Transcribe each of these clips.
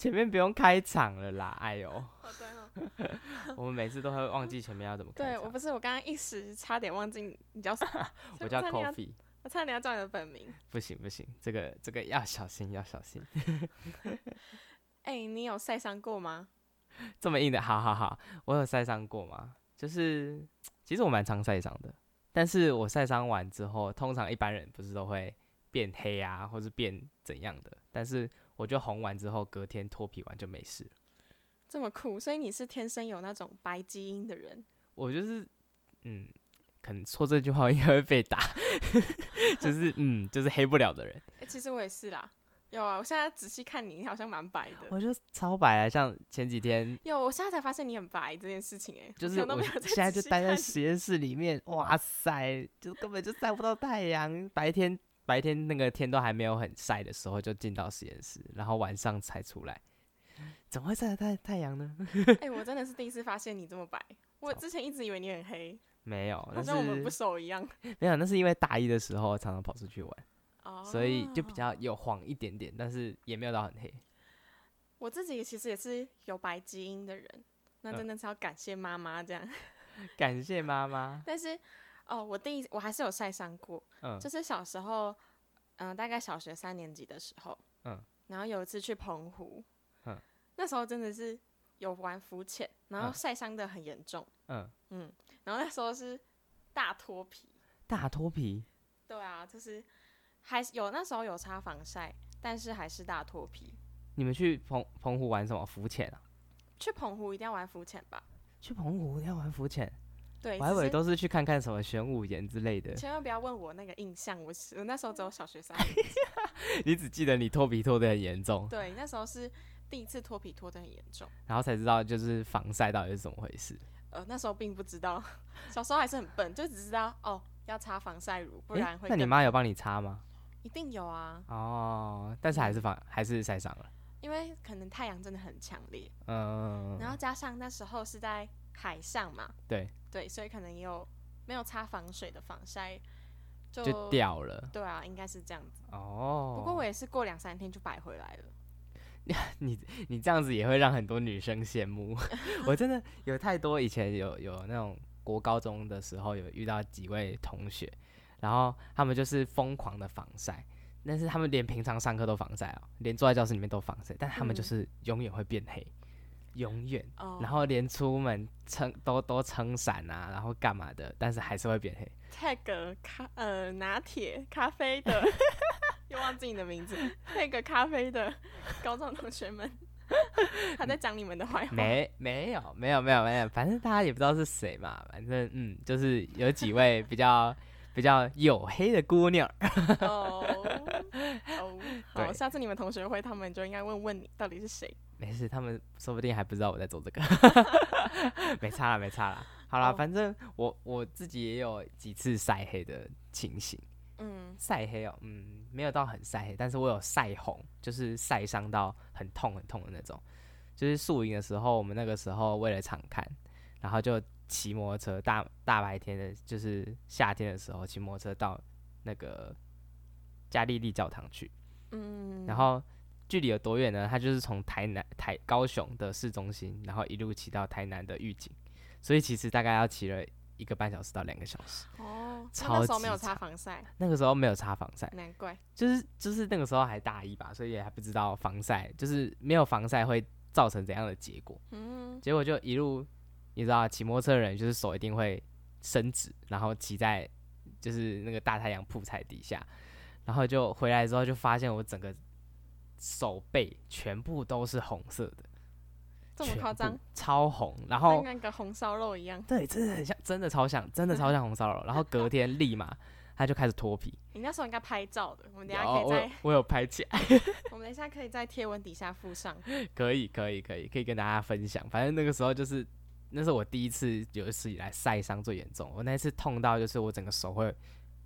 前面不用开场了啦，哎呦，哦对哦，我们每次都会忘记前面要怎么开场。对我不是，我刚刚一时差点忘记你叫什么，我叫差点要 Coffee，我差点要叫你的本名。不行不行，这个这个要小心要小心，哎、你有晒伤过吗？这么硬的，好好好，我有晒伤过吗？就是其实我蛮常晒伤的，但是我晒伤完之后，通常一般人不是都会变黑啊，或是变怎样的，但是我就红完之后，隔天脱皮完就没事了。这么酷，所以你是天生有那种白基因的人。我就是，嗯，可能说这句话应该会被打，就是嗯，就是黑不了的人。哎、其实我也是啦。有啊，我现在仔细看你，你好像蛮白的。我就超白啊，像前几天，有，我现在才发现你很白这件事情、哎，就是我现在就待在实验室里面，哇塞，就根本就晒不到太阳。白天白天那个天都还没有很晒的时候，就进到实验室，然后晚上才出来。怎么会晒得太太阳呢？哎、我真的是第一次发现你这么白。我之前一直以为你很黑，没有，好像我们不熟一样。没有，那是因为大一的时候常常跑出去玩，哦，所以就比。较有黄一点点，但是也没有到很黑。我自己其实也是有白基因的人，那嗯真的是要感谢妈妈这样。感谢妈妈。但是哦，我第一我还是有晒伤过，嗯就是小时候，嗯、大概小学三年级的时候，嗯，然后有一次去澎湖，嗯，那时候真的是有玩浮潜，然后嗯晒伤的很严重，嗯，嗯，然后那时候是大脱皮，大脱皮，对啊，就是还有那时候有擦防晒，但是还是大脱皮。你们去澎澎湖玩什么浮潜啊？去澎湖一定要玩浮潜吧？去澎湖要玩浮潜，对，我还以为都是去看看什么玄武岩之类的。千万不要问我那个印象，我是我那时候只有小学三年级，你只记得你脱皮脱得很严重，对，那时候是第一次脱皮脱得很严重，然后才知道就是防晒到底是怎么回事。呃，那时候并不知道，小时候还是很笨，就只知道哦要擦防晒乳，不然会那你妈有帮你擦吗？一定有啊，哦，但是还是防还是晒伤了。因为可能太阳真的很强烈，嗯，然后加上那时候是在海上嘛，对，对，所以可能也有没有擦防水的防晒，就就掉了。对啊，应该是这样子。哦，不过我也是过两三天就摆回来了。你你这样子也会让很多女生羡慕。我真的有太多以前有有那种国高中的时候有遇到几位同学，然后他们就是疯狂的防晒，但是他们连平常上课都防晒哦，连坐在教室里面都防晒，但他们就嗯是永远会变黑，永远。哦，然后连出门撑都都撑伞啊，然后干嘛的，但是还是会变黑。tag 咖呃拿铁咖啡的，又忘记你的名字，tag 咖啡的高中同学们，他在讲你们的坏话。没没有没有没有没有，反正大家也不知道是谁嘛，反正嗯，就是有几位比较比较黝黑的姑娘。哦 哦，好，下次你们同学会，他们就应该问问你到底是谁。没事，他们说不定还不知道我在做这个，没差了，没差了。好啦，哦反正我我自己也有几次晒黑的情形，嗯，晒黑哦，嗯，没有到很晒黑，但是我有晒红，就是晒伤到很痛很痛的那种。就是宿营的时候，我们那个时候为了场看，然后就骑摩托车，大大白天的，就是夏天的时候骑摩托车到那个加利利教堂去，嗯，然后距离有多远呢？它就是从台南、台高雄的市中心，然后一路骑到台南的预警，所以其实大概要骑了一个半小时到两个小时。哦，那超那时候没有擦防晒，那个时候没有擦防晒，难怪。就是就是那个时候还大一吧，所以也还不知道防晒，就是没有防晒会造成怎样的结果。嗯，结果就一路，你知道，骑摩托车的人就是手一定会伸直，然后骑在就是那个大太阳铺晒底下，然后就回来之后就发现我整个手背全部都是红色的，这么夸张，超红，然跟后那个红烧肉一样。对，真的很像，真的超像，真的超像红烧肉。然后隔天立马，他就开始脱皮。你那时候应该拍照的，我们等下可以在我有拍起来，我们等一下可以在贴文底下附上。可以可以可以可以跟大家分享。反正那个时候就是，那是我第一次有史以来晒伤最严重。我那一次痛到就是我整个手会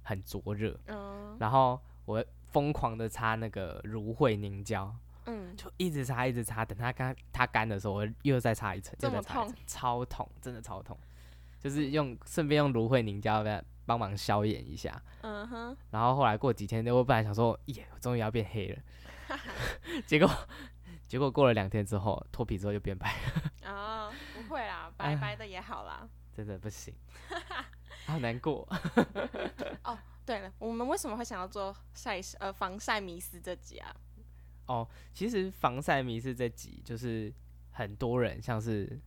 很灼热，嗯然后我疯狂的擦那个芦荟凝胶，嗯，就一直擦一直擦，等它干它干的时候，我又再擦一层，这么又再擦一层痛，超痛，真的超痛。就是用顺便用芦荟凝胶帮帮忙消炎一下。嗯哼，然后后来过几天，我本来想说，耶，我终于要变黑了，结果结果过了两天之后，脱皮之后就变白了，会啦，白白的也好啦。真的不行，好难过。哦对了，我们为什么会想要做晒呃防晒迷思这集啊？哦，其实防晒迷思这集，就是很多人像是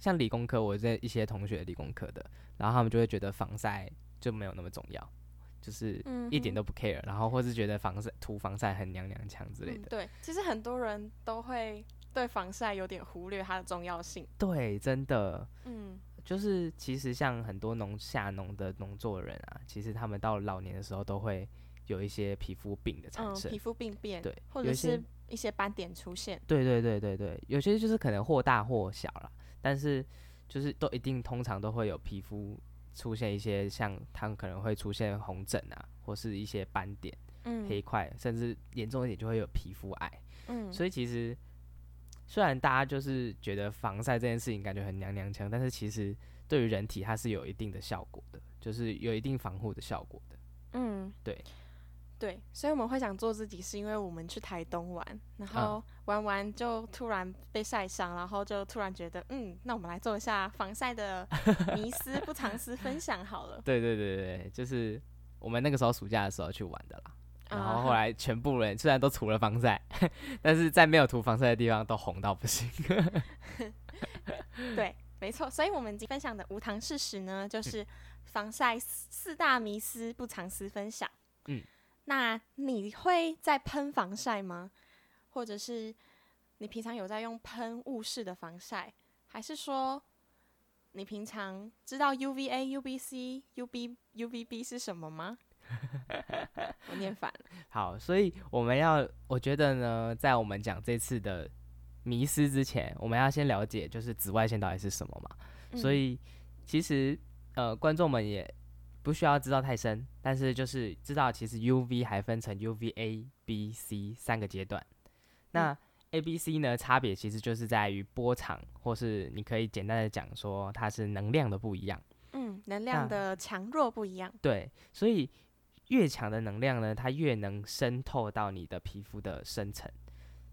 像理工科，我这一些同学理工科的，然后他们就会觉得防晒就没有那么重要，就是一点都不 care，然后或是觉得防晒涂防晒很娘娘腔之类的。嗯对，其实很多人都会对防晒有点忽略它的重要性。对，真的嗯就是其实像很多农下农的农作人啊，其实他们到老年的时候都会有一些皮肤病的产嗯，生。皮肤病变，对或者是一些斑点出现。对对对对对，有些就是可能或大或小啦，但是就是都一定通常都会有皮肤出现一些像他们可能会出现红疹啊，或是一些斑点、嗯黑块，甚至严重一点就会有皮肤癌。嗯，所以其实虽然大家就是觉得防晒这件事情感觉很娘娘腔，但是其实对于人体它是有一定的效果的，就是有一定防护的效果的。嗯，对，对，所以我们会想做自己，是因为我们去台东玩，然后玩完就突然被晒伤，然后就突然觉得，嗯，那我们来做一下防晒的迷思不藏私分享好了。对对对对对，就是我们那个时候暑假的时候去玩的啦。然后后啊来全部人虽然都涂了防晒，但是在没有涂防晒的地方都红到不行。对，没错，所以我们今天分享的无糖事实呢，就是防晒四四大迷思不藏私分享。嗯，那你会在喷防晒吗？或者是你平常有在用喷雾式的防晒，还是说你平常知道 UVA、UVC、UB、UVB 是什么吗？我念反了。好，所以我们要，我觉得呢，在我们讲这次的迷失之前，我们要先了解就是紫外线到底是什么嘛。所嗯以其实呃，观众们也不需要知道太深，但是就是知道其实 UV 还分成 UVA、B、C 三个阶段。那 A、B、C 呢，差别其实就是在于波长，或是你可以简单的讲说它是能量的不一样。嗯，能量的强弱不一样。对，所以越强的能量呢，它越能渗透到你的皮肤的深层。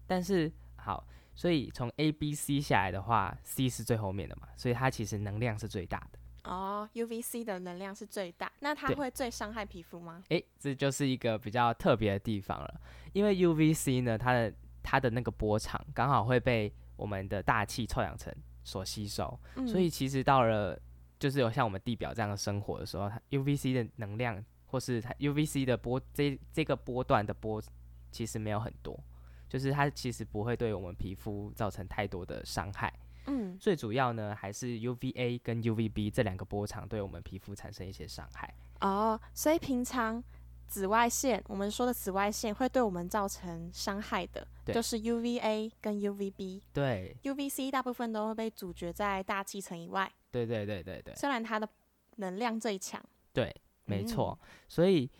但是好，所以从 A、B、C 下来的话，C 是最后面的嘛，所以它其实能量是最大的。哦，UVC 的能量是最大，那它会最伤害皮肤吗？诶，这就是一个比较特别的地方了，因为 UVC 呢，它的它的那个波长刚好会被我们的大气臭氧层所吸收，嗯所以其实到了就是有像我们地表这样的生活的时候，它 UVC 的能量或是它 UVC 的波这这个波段的波其实没有很多，就是它其实不会对我们皮肤造成太多的伤害。嗯最主要呢还是 UVA 跟 UVB 这两个波长对我们皮肤产生一些伤害。哦，所以平常紫外线，我们说的紫外线会对我们造成伤害的，就是 UVA 跟 UVB。对，UVC 大部分都会被阻绝在大气层以外，对对对对对虽然它的能量最强。对，没嗯。错。所以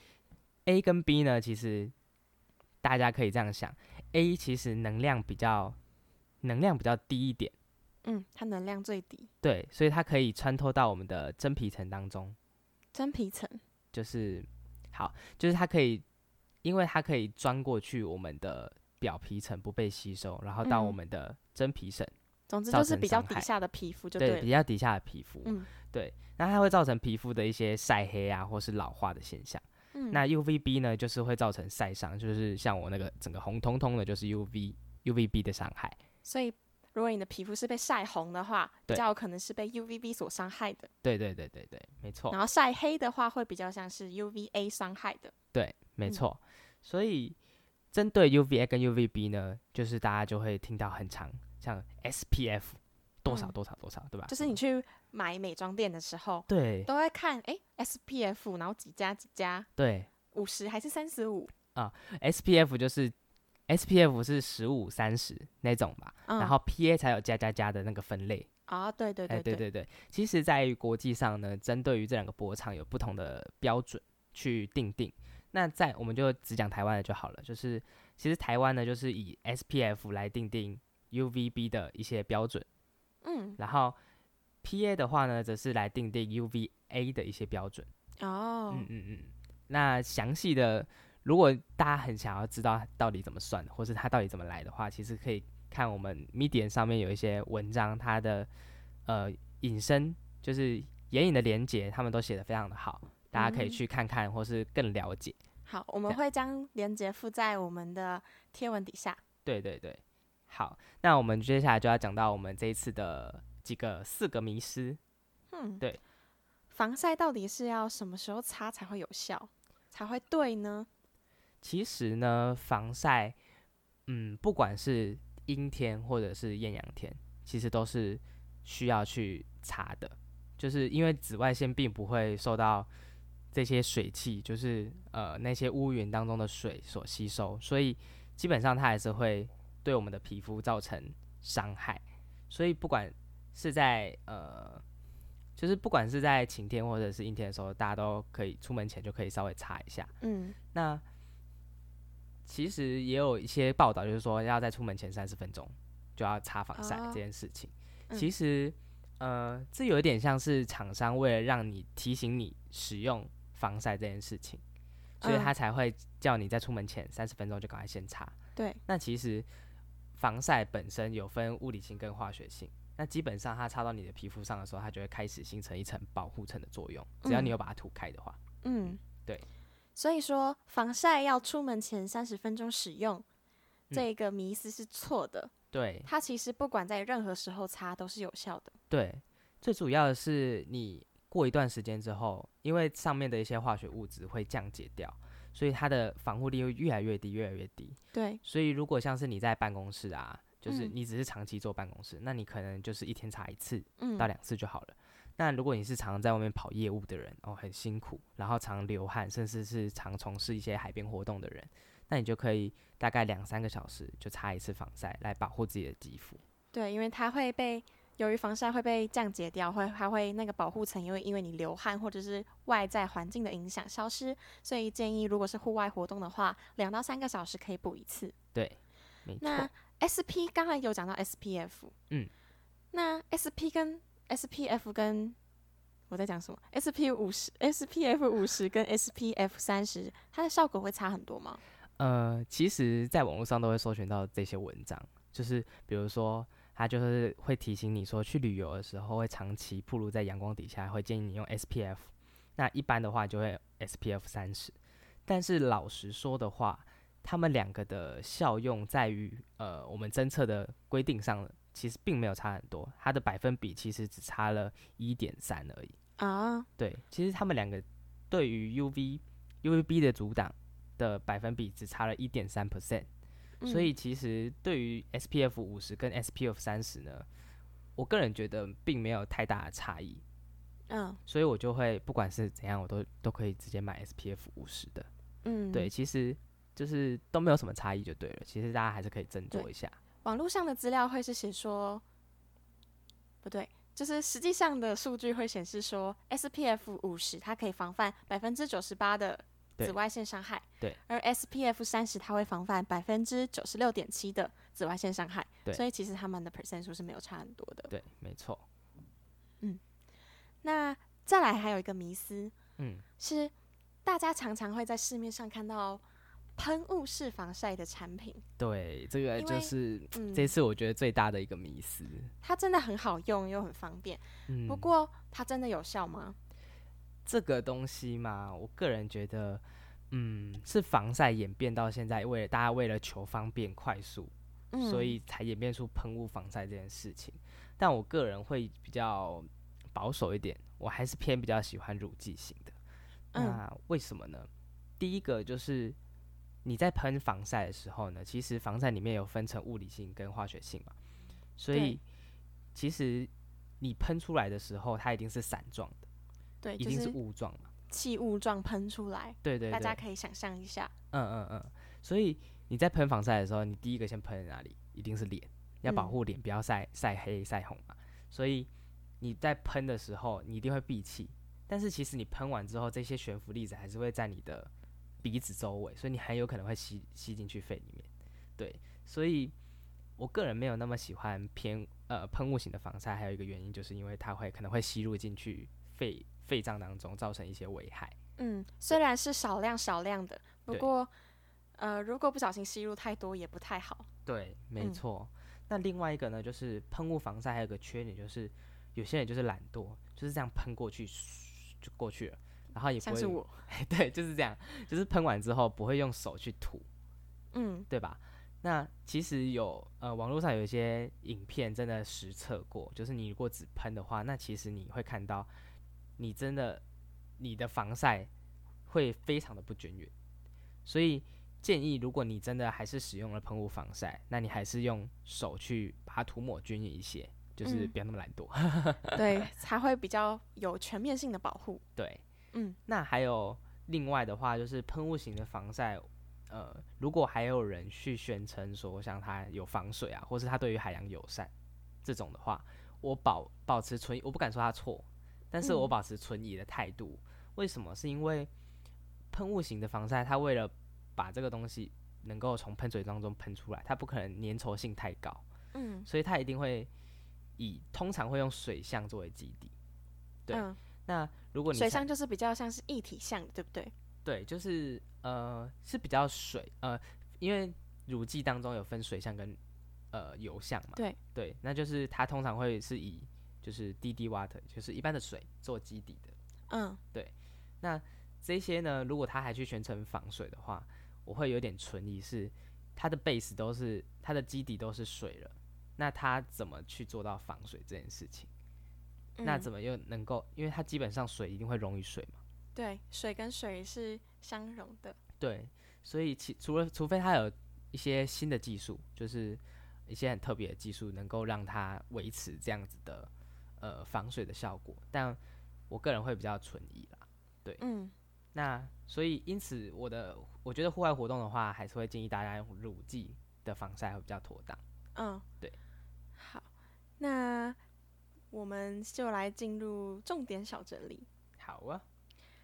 A 跟 B 呢，其实大家可以这样想，A 其实能量比较能量比较低一点，嗯，它能量最低，对，所以它可以穿透到我们的真皮层当中，真皮层。就是好，就是它可以，因为它可以钻过去我们的表皮层不被吸收，然后到我嗯。们的真皮层，总之就是比较底下的皮肤就对。比较底下的皮肤，嗯对，那它会造成皮肤的一些晒黑啊，或是老化的现象。嗯，那 UVB 呢，就是会造成晒伤，就是像我那个整个红彤彤的，就是 UV UVB 的伤害。所以如果你的皮肤是被晒红的话，比较有可能是被 UVB 所伤害的。对对对对对，没错然，后晒黑的话，会比较像是 UVA 伤害的。对，没嗯错。所以针对 UVA 跟 UVB 呢，就是大家就会听到很长，像 SPF 多少嗯多少多少，对吧？就是你去买美妆店的时候，对都会看哎 SPF，然后几加几加，对五十还是三十五啊？，SPF 就是 SPF 是十五三十那种吧，嗯然后 PA 才有加加加的那个分类。啊，对对哎，对对对对，其实，在于国际上呢，针对于这两个波长有不同的标准去定定。那在我们就只讲台湾的就好了，就是其实台湾呢，就是以 SPF 来定定 UVB 的一些标准，嗯，然后 PA 的话呢，则是来定定 UVA 的一些标准。哦，嗯嗯嗯。那详细的，如果大家很想要知道到底怎么算，或是它到底怎么来的话，其实可以看我们 Medium 上面有一些文章，它的呃引申就是眼影的连接，他们都写的非常的好，大家可以嗯去看看，或是更了解。好，我们会将连接附在我们的贴文底下。对对对，好，那我们接下来就要讲到我们这一次的几个四个迷失。嗯，对。防晒到底是要什么时候擦才会有效，才会对呢？其实呢，防晒，嗯，不管是阴天或者是艳阳天，其实都是需要去擦的。就是因为紫外线并不会受到这些水汽，就是呃那些乌云当中的水所吸收，所以基本上它还是会对我们的皮肤造成伤害。所以不管是在呃，就是不管是在晴天或者是阴天的时候，大家都可以出门前就可以稍微擦一下。嗯，那其实也有一些报道，就是说要在出门前三十分钟就要擦防晒哦这件事情。嗯其实，呃，这有一点像是厂商为了让你提醒你使用防晒这件事情，所以嗯他才会叫你在出门前三十分钟就赶快先擦。对，那其实防晒本身有分物理性跟化学性。那基本上它擦到你的皮肤上的时候，它就会开始形成一层保护层的作用。只要你嗯有把它涂开的话，嗯，对。所以说，防晒要出门前三十分钟使用，嗯这个迷思是错的。对，它其实不管在任何时候擦都是有效的。对，最主要的是你过一段时间之后，因为上面的一些化学物质会降解掉，所以它的防护力会越来越低，越来越低。对，所以如果像是你在办公室啊，就是嗯你只是长期坐办公室，那你可能就是一天擦一次嗯到两次就好了。那如果你是常常在外面跑业务的人，哦，很辛苦，然后常流汗，甚至是常从事一些海边活动的人，那你就可以大概两三个小时就擦一次防晒，来保护自己的肌肤。对，因为它会被由于防晒会被降解掉，会还会那个保护层因为因为你流汗或者是外在环境的影响消失，所以建议如果是户外活动的话，两到三个小时可以补一次。对，没那。SP 刚才有讲到 SPF，嗯，那 SP 跟 SPF 跟我在讲什么？SP 五十、SPF 五十跟 SPF 三十，它的效果会差很多吗？呃，其实，在网络上都会搜寻到这些文章，就是比如说，它就是会提醒你说，去旅游的时候会长期暴露在阳光底下，会建议你用 SPF。那一般的话就会 SPF 三十。但是老实说的话，他们两个的效用在于，呃，我们侦测的规定上，其实并没有差很多，它的百分比其实只差了一点三而已。啊，对，其实他们两个对于 UV、UVB 的阻挡的百分比只差了一点三 percent，所嗯以其实对于 SPF 五十跟 SPF 三十呢，我个人觉得并没有太大的差异，嗯所以我就会不管是怎样，我都都可以直接买 SPF 五十的。嗯，对，，其实就是都没有什么差异就对了。其实大家还是可以斟酌一下。网络上的资料会是写说，不对，就是实际上的数据会显示说，SPF 五十它可以防范百分之九十八的对紫外线伤害，对，而 SPF 三十它会防范百分之九十六点七的紫外线伤害，对。所以其实它们的 percent 数是没有差很多的。对，没错。嗯。那再来还有一个迷思嗯，是，大家常常会在市面上看到喷雾式防晒的产品，对，这个就是嗯，这次我觉得最大的一个迷思。它真的很好用又很方便，嗯，不过它真的有效吗？这个东西嘛，我个人觉得，嗯，是防晒演变到现在，为了大家为了求方便快速，嗯，所以才演变出喷雾防晒这件事情。但我个人会比较保守一点，我还是偏比较喜欢乳剂型的。嗯那为什么呢？第一个就是你在喷防晒的时候呢，其实防晒里面有分成物理性跟化学性嘛，所以其实你喷出来的时候，它一定是散状的，对，一定是雾状嘛。气雾状喷出来，对对对，大家可以想象一下。嗯嗯嗯，所以你在喷防晒的时候，你第一个先喷哪里？一定是脸，要保嗯护脸，不要晒晒黑晒红嘛。所以你在喷的时候，你一定会闭气。但是其实你喷完之后，这些悬浮粒子还是会在你的鼻子周围，所以你很有可能会吸吸进去肺里面。对，所以我个人没有那么喜欢偏呃喷雾型的防晒，还有一个原因就是因为它会可能会吸入进去肺肺脏当中，造成一些危害。嗯，虽然是少量少量的，不过呃，如果不小心吸入太多也不太好。对，没嗯错。那另外一个呢，就是喷雾防晒还有个缺点，就是有些人就是懒惰，就是这样喷过去就过去了，然后也不会像是我，对，就是这样，就是喷完之后不会用手去涂，嗯对吧？那其实有呃，网络上有一些影片真的实测过，就是你如果只喷的话，那其实你会看到你真的你的防晒会非常的不均匀，所以建议如果你真的还是使用了喷雾防晒，那你还是用手去把它涂抹均匀一些，就是嗯不要那么懒惰。对，才会比较有全面性的保护。对，嗯，那还有另外的话，就是喷雾型的防晒，呃，如果还有人去宣称说像它有防水啊，或是它对于海洋友善这种的话，我保保持存疑，我不敢说它错，但是我嗯保持存疑的态度。为什么？是因为喷雾型的防晒，它为了把这个东西能够从喷嘴当中喷出来，它不可能粘稠性太高，嗯所以它一定会以通常会用水相作为基底。对嗯，那如果你水相就是比较像是一体相的，对不对？对，就是呃是比较水呃，因为乳剂当中有分水相跟呃油相嘛。对对，那就是它通常会是以就是滴滴 water，就是一般的水做基底的。嗯对那这些呢，如果它还去全程防水的话，我会有点存疑，是它的 base 都是它的基底都是水了，那它怎么去做到防水这件事情？那嗯怎么又能够？因为它基本上水一定会溶于水嘛。对，水跟水是相融的。对，所以其除了除非它有一些新的技术，就是一些很特别的技术，能够让它维持这样子的呃防水的效果，但我个人会比较存疑啦。对嗯那所以因此我的我觉得户外活动的话，还是会建议大家用乳剂的防晒会比较妥当。嗯，对。好，那我们就来进入重点小整理。好啊，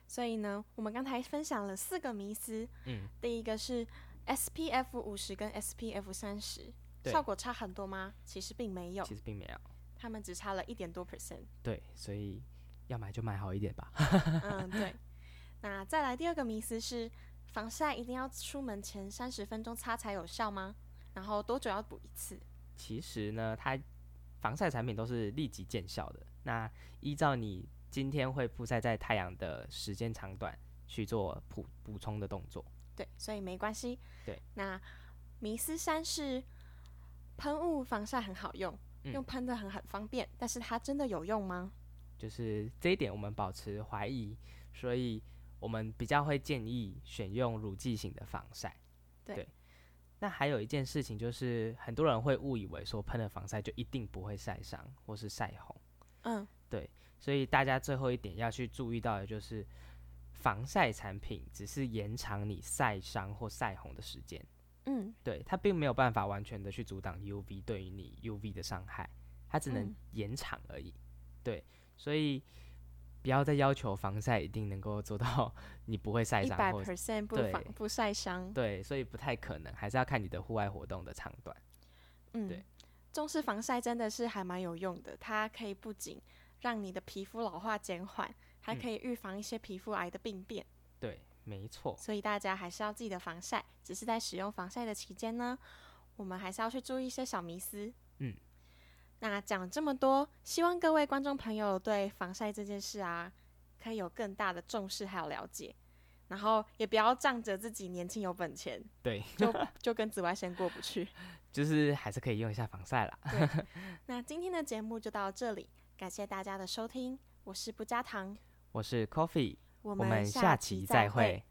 所以呢，我们刚才分享了四个迷思，嗯，第一个是 SPF 五十跟 SPF 三十，效果差很多吗？其实并没有，其实并没有。他们只差了一点多 percent。对，所以要买就买好一点吧。嗯，对。那再来第二个迷思是，防晒一定要出门前三十分钟擦才有效吗？然后多久要补一次？其实呢，它防晒产品都是立即见效的。那依照你今天会曝晒在太阳的时间长短去做补补充的动作。对，所以没关系。对。那迷思三是喷雾防晒很好用，嗯用喷的很很方便，但是它真的有用吗？就是这一点我们保持怀疑，所以我们比较会建议选用乳剂型的防晒。对那还有一件事情就是，很多人会误以为说喷了防晒就一定不会晒伤或是晒红，嗯对所以大家最后一点要去注意到的就是，防晒产品只是延长你晒伤或晒红的时间。嗯对，它并没有办法完全的去阻挡 UV 对于你 UV 的伤害，它只能嗯延长而已。对，所以不要再要求防晒一定能够做到 你不会晒一百 percent 不对防不晒伤。对，所以不太可能，还是要看你的户外活动的长短。嗯对，重视防晒真的是还蛮有用的，它可以不仅让你的皮肤老化减缓，还嗯可以预防一些皮肤癌的病变。对，没错。所以大家还是要记得防晒，只是在使用防晒的期间呢，我们还是要去注意一些小迷思。嗯，那讲这么多，希望各位观众朋友对防晒这件事啊，可以有更大的重视还有了解，然后也不要仗着自己年轻有本钱，对，就就跟紫外线过不去。就是还是可以用一下防晒啦。那今天的节目就到这里，感谢大家的收听，我是不加糖，我是 Coffee，我我们下下期再再会。